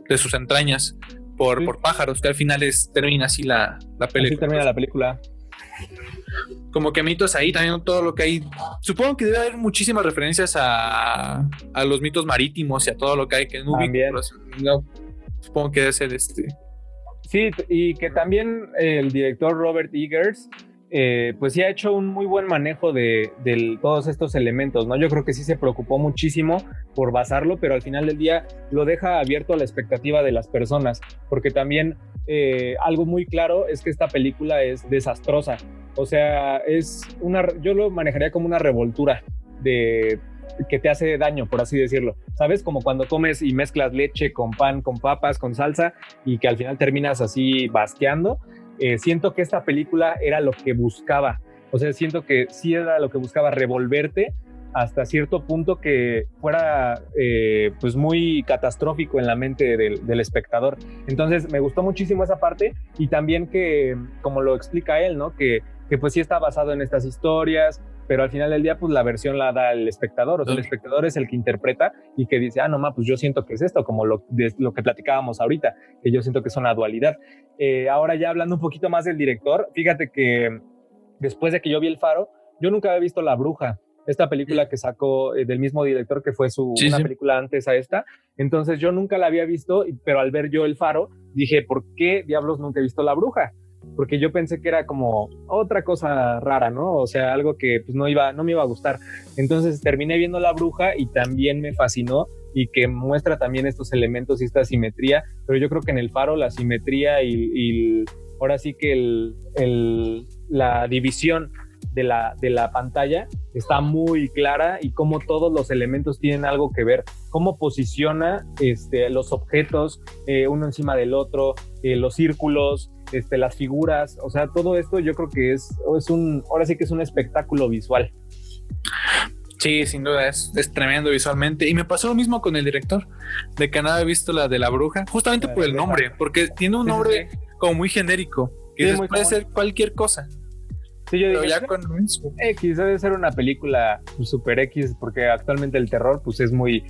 de sus entrañas por, por pájaros, que al final es, termina así la, la película. Así termina la película. Como que mitos ahí, también todo lo que hay. Supongo que debe haber muchísimas referencias a, a los mitos marítimos y a todo lo que hay que no, no supongo que debe ser este. Sí, y que también el director Robert Eggers eh, pues sí ha hecho un muy buen manejo de, todos estos elementos, ¿no? Yo creo que sí se preocupó muchísimo por basarlo, pero al final del día lo deja abierto a la expectativa de las personas, porque también eh, algo muy claro es que esta película es desastrosa, o sea, es una, yo lo manejaría como una revoltura de que te hace daño, por así decirlo. ¿Sabes? Como cuando comes y mezclas leche con pan, con papas, con salsa y que al final terminas así basqueando. Eh, siento que esta película era lo que buscaba. O sea, siento que sí era lo que buscaba revolverte hasta cierto punto que fuera eh, pues muy catastrófico en la mente del, espectador. Entonces me gustó muchísimo esa parte y también que, como lo explica él, ¿no? Que, que pues sí está basado en estas historias, pero al final del día, pues la versión la da el espectador, o sea, el espectador es el que interpreta y que dice, ah, no, ma, pues yo siento que es esto, como lo, lo que platicábamos ahorita, que yo siento que es una dualidad. Eh, ahora ya hablando un poquito más del director, fíjate que después de que yo vi El Faro, yo nunca había visto La Bruja, esta película que sacó eh, del mismo director que fue su una película antes a esta. Entonces yo nunca la había visto, pero al ver yo El Faro, dije, ¿por qué diablos nunca he visto La Bruja? Porque yo pensé que era como otra cosa rara, ¿no? O sea, algo que pues no iba, no me iba a gustar. Entonces terminé viendo La Bruja y también me fascinó y que muestra también estos elementos y esta simetría, pero yo creo que en El Faro la simetría y, ahora sí que el, la división de la, de la pantalla está muy clara y cómo todos los elementos tienen algo que ver, cómo posiciona este, los objetos eh, uno encima del otro, eh, los círculos, este, las figuras, o sea, todo esto yo creo que es, es un, ahora sí que es un espectáculo visual. Sí, sin duda, es, tremendo visualmente. Y me pasó lo mismo con el director, de que nada he visto la de la bruja, justamente por el nombre, porque tiene un nombre como muy genérico, que puede ser cualquier cosa. Sí, yo digo, ya con X debe ser una película pues, super X, porque actualmente el terror pues es muy,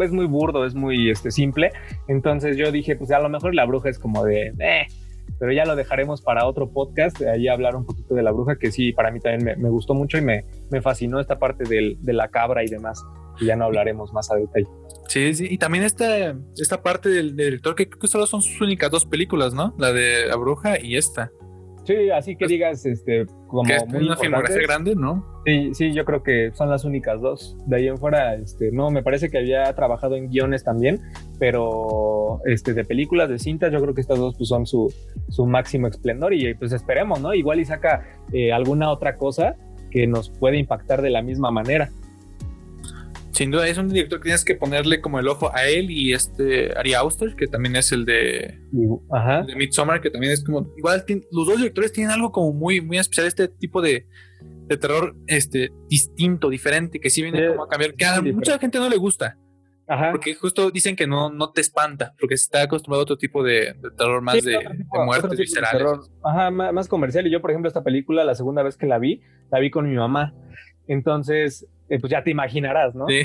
es muy burdo, es muy este, simple. Entonces yo dije, pues a lo mejor la bruja es como de, eh, pero ya lo dejaremos para otro podcast, ahí hablar un poquito de la bruja, que sí, para mí también me, gustó mucho y me, me fascinó esta parte del, de la cabra y demás, y ya no hablaremos más a detalle. Sí, sí, y también esta, esta parte del, director, que creo que solo son sus únicas dos películas, ¿no? La de la bruja y esta. Sí, así que pues, digas, este, como que es una filmografía grande, ¿no? Sí, sí, yo creo que son las únicas dos. De ahí en fuera, este, no, me parece que había trabajado en guiones también, pero este, de películas, de cintas, yo creo que estas dos pues, son su, su máximo esplendor y pues esperemos, ¿no? Igual y saca eh, alguna otra cosa que nos puede impactar de la misma manera. Sin duda, es un director que tienes que ponerle como el ojo a él y este Ari Auster, que también es el de, de Midsommar, que también es como. Igual, los dos directores tienen algo como muy, muy especial, este tipo de, de terror este, distinto, diferente, que sí viene como a cambiar, que a mucha gente no le gusta. Porque justo dicen que no, no te espanta, porque se está acostumbrado a otro tipo de, terror más de, muertes viscerales. Ajá, más, comercial. Y yo, por ejemplo, esta película, la segunda vez que la vi, la vi con mi mamá. Entonces, eh, pues ya te imaginarás, ¿no? Sí.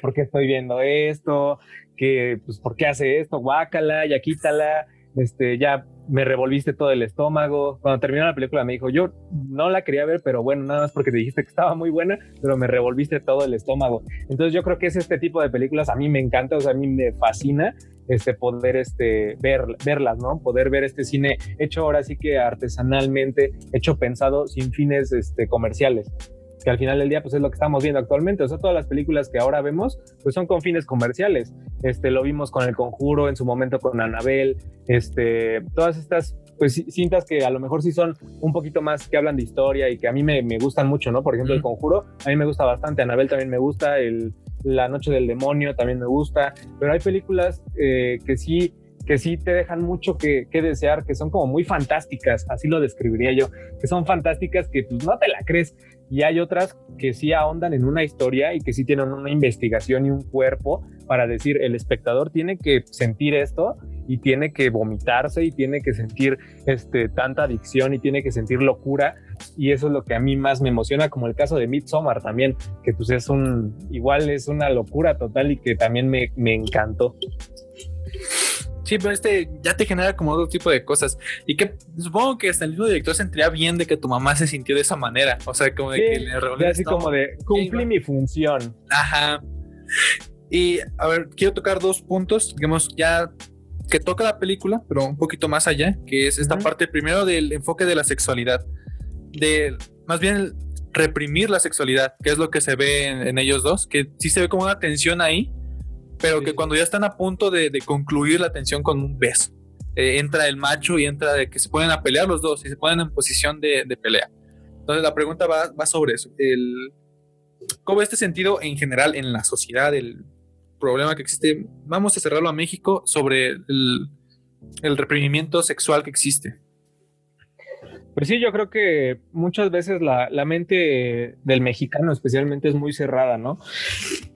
¿Por qué estoy viendo esto? que pues, ¿Por qué hace esto? Guácala, ya quítala. Este, ya me revolviste todo el estómago. Cuando terminó la película me dijo, yo no la quería ver, pero bueno, nada más porque te dijiste que estaba muy buena, pero me revolviste todo el estómago. Entonces yo creo que es este tipo de películas, a mí me encanta, o sea, a mí me fascina este, poder este, ver, verlas, ¿no? Poder ver este cine hecho ahora sí que artesanalmente, hecho pensado sin fines este, comerciales que al final del día pues es lo que estamos viendo actualmente, o sea, todas las películas que ahora vemos pues son con fines comerciales, este, lo vimos con El Conjuro, en su momento con Anabel, este, todas estas pues cintas que a lo mejor sí son un poquito más que hablan de historia y que a mí me, me gustan mucho, ¿no? Por ejemplo, El Conjuro, a mí me gusta bastante, Anabel también me gusta, el, La Noche del Demonio también me gusta, pero hay películas eh, que sí que sí te dejan mucho que, que, desear, que son como muy fantásticas, así lo describiría yo, que son fantásticas que pues no te la crees. Y hay otras que sí ahondan en una historia y que sí tienen una investigación y un cuerpo para decir, el espectador tiene que sentir esto y tiene que vomitarse y tiene que sentir este, tanta adicción y tiene que sentir locura. Y eso es lo que a mí más me emociona, como el caso de Midsommar también, que pues es un, igual es una locura total y que también me, me encantó. Sí, pero este ya te genera como otro tipo de cosas. Y que supongo que hasta el mismo director sentiría bien de que tu mamá se sintió de esa manera. O sea, como de que le Así como de cumplí mi función. Ajá. Y a ver, quiero tocar dos puntos, digamos, ya que toca la película, pero un poquito más allá, que es esta parte primero del enfoque de la sexualidad, de más bien reprimir la sexualidad, que es lo que se ve en ellos dos, que sí se ve como una tensión ahí, pero que cuando ya están a punto de, concluir la tensión con un beso, eh, entra el macho y entra de que se pueden a pelear los dos y se ponen en posición de, pelea. Entonces la pregunta va, va sobre eso. El, ¿Cómo este sentido en general en la sociedad, el problema que existe? Vamos a cerrarlo a México sobre el, el reprimimiento sexual que existe. Pues sí, yo creo que muchas veces la, la, mente del mexicano especialmente es muy cerrada, ¿no?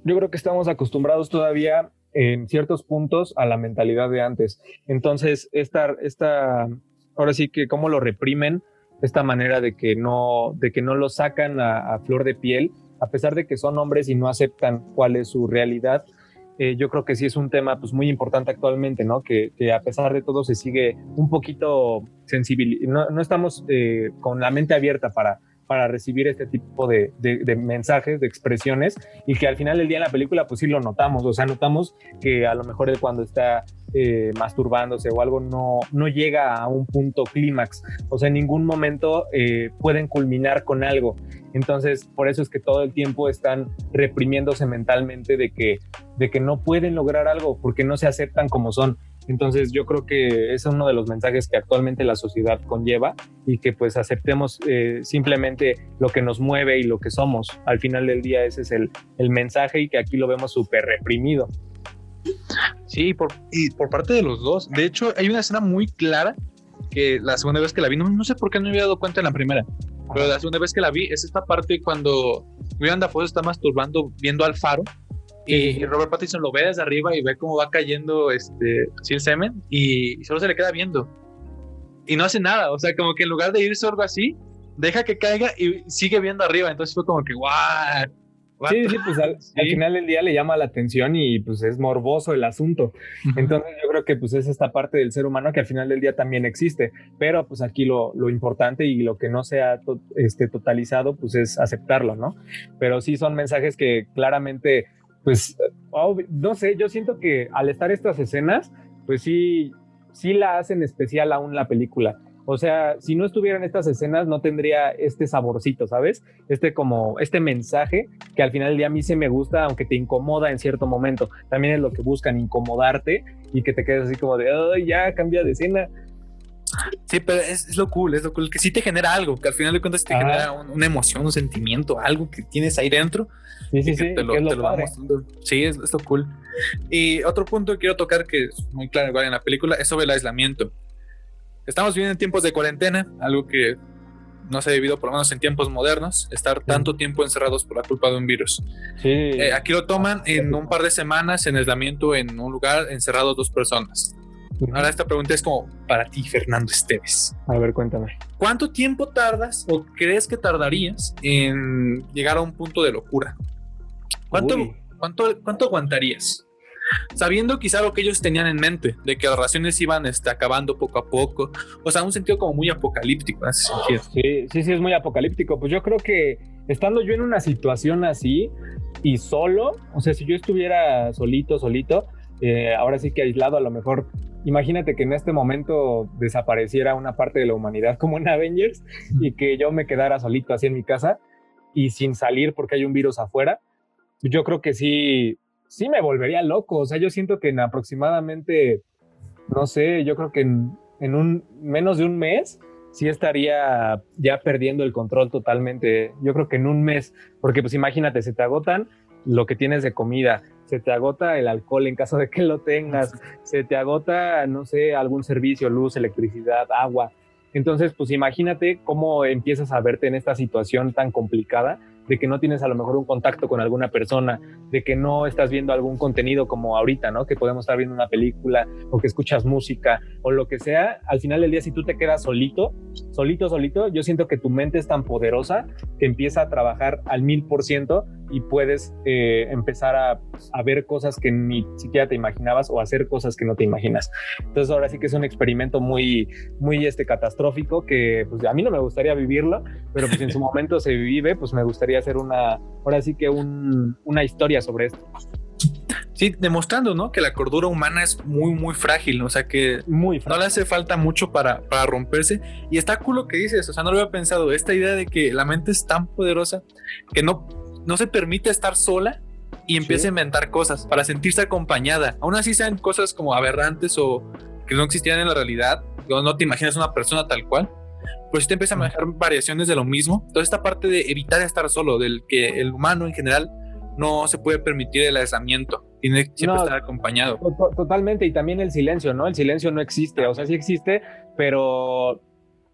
Yo creo que estamos acostumbrados todavía en ciertos puntos a la mentalidad de antes. Entonces, esta, esta ahora sí que cómo lo reprimen, esta manera de que no, de que no lo sacan a, a flor de piel, a pesar de que son hombres y no aceptan cuál es su realidad, eh, yo creo que sí es un tema pues, muy importante actualmente, ¿no? Que, a pesar de todo se sigue un poquito sensible, no, no estamos eh, con la mente abierta para, para recibir este tipo de, de, mensajes, de expresiones, y que al final del día en la película pues sí lo notamos, o sea, notamos que a lo mejor él cuando está eh, masturbándose o algo no, no llega a un punto clímax, o sea, en ningún momento pueden culminar con algo. Entonces, por eso es que todo el tiempo están reprimiéndose mentalmente de que, de que no pueden lograr algo porque no se aceptan como son. Entonces yo creo que es uno de los mensajes que actualmente la sociedad conlleva y que pues aceptemos eh, simplemente lo que nos mueve y lo que somos. Al final del día ese es el, el mensaje y que aquí lo vemos súper reprimido. Sí, por, y por parte de los dos. De hecho, hay una escena muy clara que la segunda vez que la vi, no, sé por qué no me había dado cuenta en la primera, pero la segunda vez que la vi es esta parte cuando William Dafoe está masturbando viendo al faro y, Robert Pattinson lo ve desde arriba y ve cómo va cayendo este, el semen y, solo se le queda viendo. Y no hace nada, o sea, como que en lugar de irse algo así, deja que caiga y sigue viendo arriba. Entonces fue como que, ¡guau! Sí, sí, pues al, final del día le llama la atención y pues es morboso el asunto. Entonces yo creo que pues es esta parte del ser humano que al final del día también existe, pero pues aquí lo, lo importante y lo que no se ha este, totalizado pues es aceptarlo, ¿no? Pero sí son mensajes que claramente pues no sé, yo siento que al estar estas escenas pues sí, sí la hacen especial aún la película o sea, si no estuvieran estas escenas, no tendría este saborcito, ¿sabes? Este como, este mensaje que al final del día a mí se me gusta, aunque te incomoda en cierto momento. También es lo que buscan, incomodarte y que te quedes así como de, ay, ya, cambia de escena. Sí, pero es, lo cool, es lo cool, que sí te genera algo, que al final de cuentas te genera una emoción, un sentimiento, algo que tienes ahí dentro. Sí, sí, sí. Te lo, Sí, es, es, lo cool. Y otro punto que quiero tocar, que es muy claro igual en la película, es sobre el aislamiento. Estamos viviendo en tiempos de cuarentena, algo que no se ha vivido por lo menos en tiempos modernos, estar tanto tiempo encerrados por la culpa de un virus. Eh, aquí lo toman en un par de semanas en aislamiento en un lugar encerrados dos personas. Ahora esta pregunta es como para ti, Fernando Esteves. A ver, cuéntame. ¿Cuánto tiempo tardas o crees que tardarías en llegar a un punto de locura? ¿Cuánto, cuánto, cuánto aguantarías? sabiendo quizá lo que ellos tenían en mente, de que las relaciones iban este, acabando poco a poco, o sea, un sentido como muy apocalíptico en ese sentido. Sí, sí, sí, es muy apocalíptico. Pues yo creo que estando yo en una situación así y solo, o sea, si yo estuviera solito, solito, eh, ahora sí que aislado, a lo mejor, imagínate que en este momento desapareciera una parte de la humanidad como en Avengers y que yo me quedara solito así en mi casa y sin salir porque hay un virus afuera. Yo creo que sí, sí me volvería loco. O sea, yo siento que en aproximadamente, no sé, yo creo que en menos de un mes, sí estaría ya perdiendo el control totalmente. Yo creo que en un mes, porque pues imagínate, se te agotan lo que tienes de comida, se te agota el alcohol en caso de que lo tengas, se te agota, no sé, algún servicio, luz, electricidad, agua. Entonces, pues imagínate cómo empiezas a verte en esta situación tan complicada de que no tienes a lo mejor un contacto con alguna persona, de que no estás viendo algún contenido como ahorita, ¿no? Que podemos estar viendo una película o que escuchas música o lo que sea, al final del día si tú te quedas solito, solito, solito, yo siento que tu mente es tan poderosa que empieza a trabajar al mil por ciento y puedes eh, empezar a, a, ver cosas que ni siquiera te imaginabas o hacer cosas que no te imaginas. Entonces ahora sí que es un experimento muy, muy este, catastrófico que pues, a mí no me gustaría vivirlo, pero pues en su momento se vive, pues me gustaría hacer una, ahora sí que un, una historia sobre esto. Sí, demostrando, ¿no? Que la cordura humana es muy, muy frágil, o sea que muy no le hace falta mucho para, para romperse. Y está cool lo que dices, o sea, no lo había pensado, esta idea de que la mente es tan poderosa que no, no se permite estar sola y empieza a inventar cosas para sentirse acompañada. Aún así sean cosas como aberrantes o que no existían en la realidad, no te imaginas una persona tal cual, pues te empieza a manejar variaciones de lo mismo. Toda esta parte de evitar estar solo, del que el humano en general no se puede permitir el aislamiento, tiene que siempre estar acompañado. Totalmente, y también el silencio, ¿no? El silencio no existe, o sea, sí existe, pero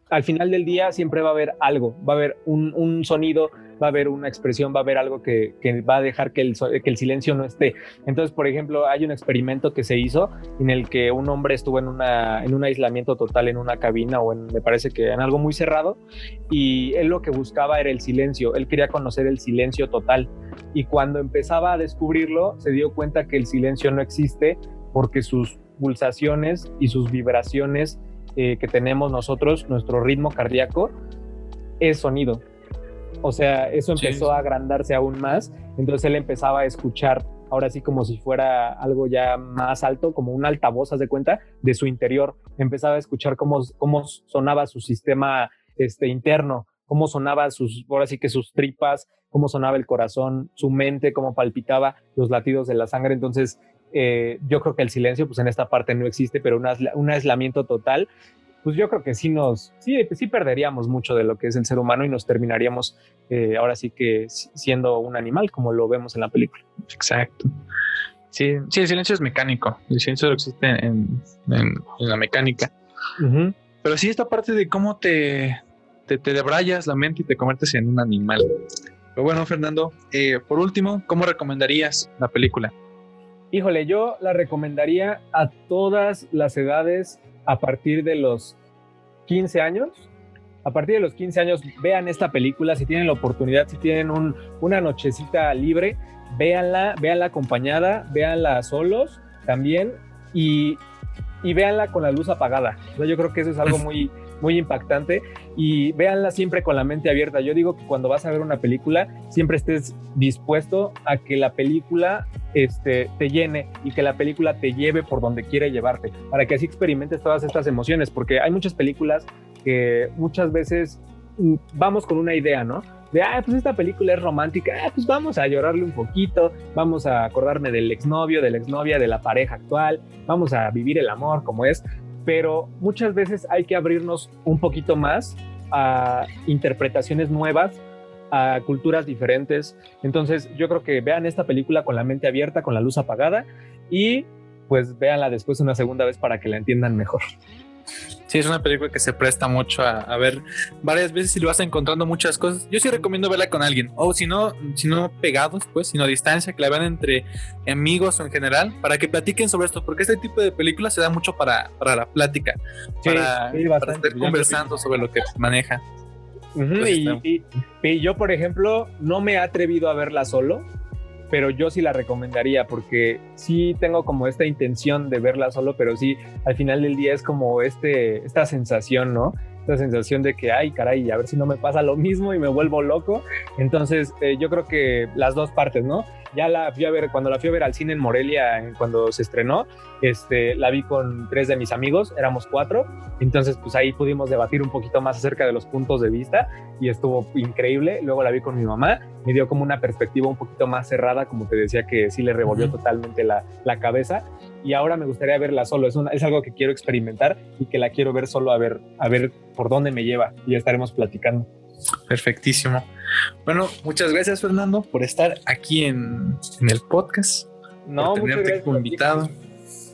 al final del día siempre va a haber algo, va a haber un, un sonido, va a haber una expresión, va a haber algo que, que va a dejar que el, silencio no esté. Entonces, por ejemplo, hay un experimento que se hizo en el que un hombre estuvo en, una, en un aislamiento total en una cabina o en, me parece que en algo muy cerrado y él lo que buscaba era el silencio, él quería conocer el silencio total y cuando empezaba a descubrirlo se dio cuenta que el silencio no existe porque sus pulsaciones y sus vibraciones eh, que tenemos nosotros, nuestro ritmo cardíaco, es sonido. O sea, eso empezó a agrandarse aún más. Entonces él empezaba a escuchar, ahora sí como si fuera algo ya más alto, como un altavoz, haz de cuenta, de su interior. Empezaba a escuchar cómo, cómo sonaba su sistema este, interno, cómo sonaba sus, ahora sí que sus tripas, cómo sonaba el corazón, su mente, cómo palpitaba los latidos de la sangre. Entonces, eh, yo creo que el silencio, pues en esta parte no existe, pero un aislamiento total pues yo creo que sí nos, sí, sí perderíamos mucho de lo que es el ser humano y nos terminaríamos eh, ahora sí que siendo un animal como lo vemos en la película. Exacto. Sí, sí, el silencio es mecánico. El silencio existe en, en, la mecánica. Pero sí esta parte de cómo te, te, te, debrayas la mente y te conviertes en un animal. Pero bueno, Fernando, eh, por último, ¿cómo recomendarías la película? Híjole, yo la recomendaría a todas las edades a partir de los 15 años. A partir de los 15 años, vean esta película. Si tienen la oportunidad, si tienen una nochecita libre, véanla, véanla acompañada, véanla solos también y, y véanla con la luz apagada. yo creo que eso es algo muy, muy impactante y véanla siempre con la mente abierta. Yo digo que cuando vas a ver una película, siempre estés dispuesto a que la película este, te llene y que la película te lleve por donde quiere llevarte, para que así experimentes todas estas emociones, porque hay muchas películas que muchas veces mm, vamos con una idea, ¿no? De, ah, pues esta película es romántica, ah, pues vamos a llorarle un poquito, vamos a acordarme del exnovio, de la exnovia, de la pareja actual, vamos a vivir el amor como es, pero muchas veces hay que abrirnos un poquito más a interpretaciones nuevas, a culturas diferentes. Entonces yo creo que vean esta película con la mente abierta, con la luz apagada y pues véanla después una segunda vez para que la entiendan mejor. Sí, es una película que se presta mucho a, ver varias veces y lo vas encontrando muchas cosas. Yo sí recomiendo verla con alguien, o si no, si no pegados, pues, sino a distancia, que la vean entre amigos o en general, para que platiquen sobre esto, porque este tipo de películas se da mucho para, para la plática, para, estar conversando sobre lo que maneja. y yo, por ejemplo, no me he atrevido a verla solo, pero yo sí la recomendaría porque sí tengo como esta intención de verla solo, pero sí al final del día es como este, esta sensación, ¿no? Esta sensación de que, ay, caray, a ver si no me pasa lo mismo y me vuelvo loco. Entonces, eh, yo creo que las dos partes, ¿no? Ya la fui a ver, cuando la fui a ver al cine en Morelia, cuando se estrenó, este, la vi con tres de mis amigos, éramos cuatro, entonces pues ahí pudimos debatir un poquito más acerca de los puntos de vista y estuvo increíble. Luego la vi con mi mamá, me dio como una perspectiva un poquito más cerrada, como te decía que sí le revolvió totalmente la, la cabeza y ahora me gustaría verla solo. Es, es algo que quiero experimentar y que la quiero ver solo a ver, a ver por dónde me lleva y ya estaremos platicando. Perfectísimo. Bueno, muchas gracias Fernando por estar aquí en, el podcast. No, por tenerte como invitado.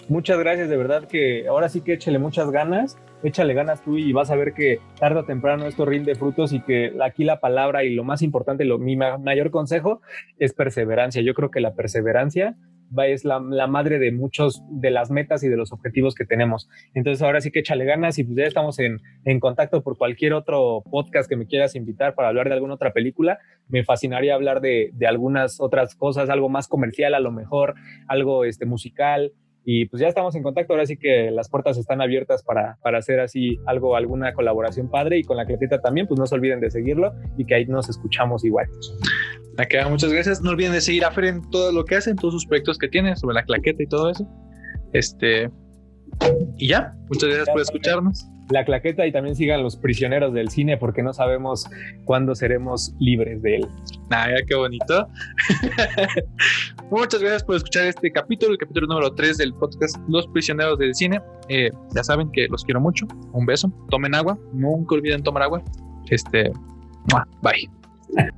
Muchas gracias, de verdad que ahora sí que échale muchas ganas, échale ganas tú y vas a ver que tarde o temprano esto rinde frutos y que aquí la palabra y lo más importante, lo, mi mayor consejo es perseverancia. Yo creo que la perseverancia es la, madre de muchos de las metas y de los objetivos que tenemos. Entonces ahora sí que échale ganas y pues ya estamos en, en contacto por cualquier otro podcast que me quieras invitar para hablar de alguna otra película. Me fascinaría hablar de, de algunas otras cosas, algo más comercial a lo mejor, algo este, musical, y pues ya estamos en contacto, ahora sí que las puertas están abiertas para, para hacer así algo, alguna colaboración padre y con la cletita también, pues no se olviden de seguirlo y que ahí nos escuchamos igual. Acá, muchas gracias. No olviden de seguir a Fer en todo lo que hacen, todos sus proyectos que tiene sobre la claqueta y todo eso. Este. Y ya, muchas gracias por escucharnos. La claqueta y también sigan los prisioneros del cine porque no sabemos cuándo seremos libres de él. Ah, qué bonito. muchas gracias por escuchar este capítulo, el capítulo número 3 del podcast Los prisioneros del cine. Eh, ya saben que los quiero mucho. Un beso. Tomen agua. Nunca olviden tomar agua. Este. Bye.